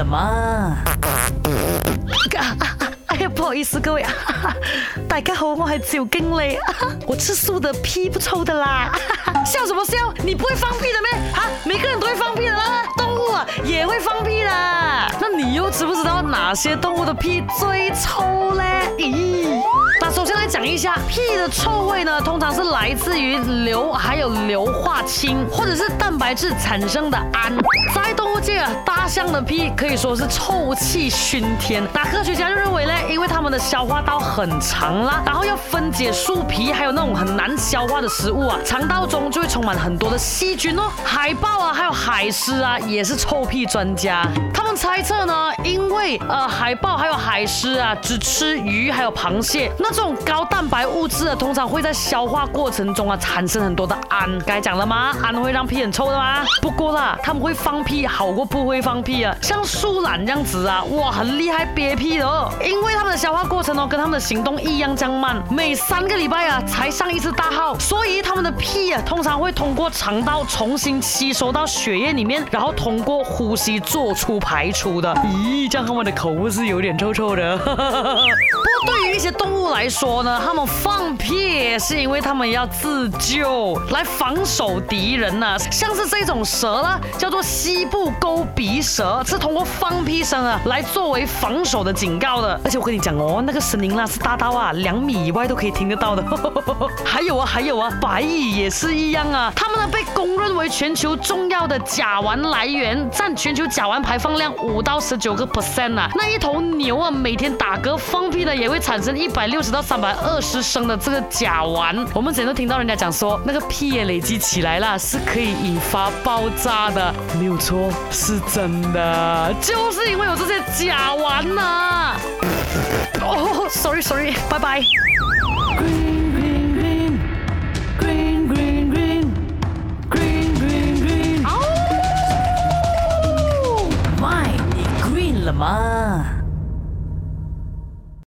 了吗？哎呀，不好意思各位，大家好，我系赵经理，我吃素的，屁不臭的啦。笑什么笑？你不会放屁的咩？啊，每个人都会放屁的啦，动物啊也会放屁的。那你又知不知道哪些动物的屁最臭呢？咦，那首先来讲一下屁的臭味呢，通常是来自于硫还有硫化氢或者是蛋白质产生的氨。在动物界啊，大象的屁可以说是臭气熏天。那科学家就认为呢，因为它们的消化道很长啦，然后要分解树皮，还有那种很难消化的食物啊，肠道中就会充满很多的细菌哦。海豹啊，还有海狮啊，也是臭屁专家。他们猜测呢，因为呃海豹还有海狮啊，只吃鱼还有螃蟹，那这种高蛋白物质啊，通常会在消化过程中啊产生很多的氨。该讲了吗？氨会让屁很臭的吗？不过啦，他们会放屁好过不会放屁啊。像树懒这样子啊，哇，很厉害憋屁的哦，因为他们的消化过程哦，跟他们的行动一样这样慢，每三个礼拜啊才上一次大号，所以他们的屁啊通常会通过肠道重新吸收到血液里面，然后通过呼吸做出排出的。咦，這樣他們的口误是有点臭臭的。对于一些动物来说呢，它们放屁是因为它们要自救，来防守敌人呐、啊。像是这种蛇呢，叫做西部溝鼻蛇，是通过放屁声啊来作为防守的警告的。而且我跟你讲哦，那个声音啦是大到啊两米以外都可以听得到的。还有啊，还有啊，白蚁也是一样啊，它们呢被公认为全球重要的甲烷来源，占全球甲烷排放量五到十九个 percent 啊。那一头牛啊每天打嗝放屁的，也会产生一百六十到三百二十升的这个甲烷。我们之前都听到人家讲说，那个屁也累积起来了，是可以引发爆炸的，没有错，是真的，就是因为有这些甲烷呐、啊。哦、sorry sorry，拜拜。Come on.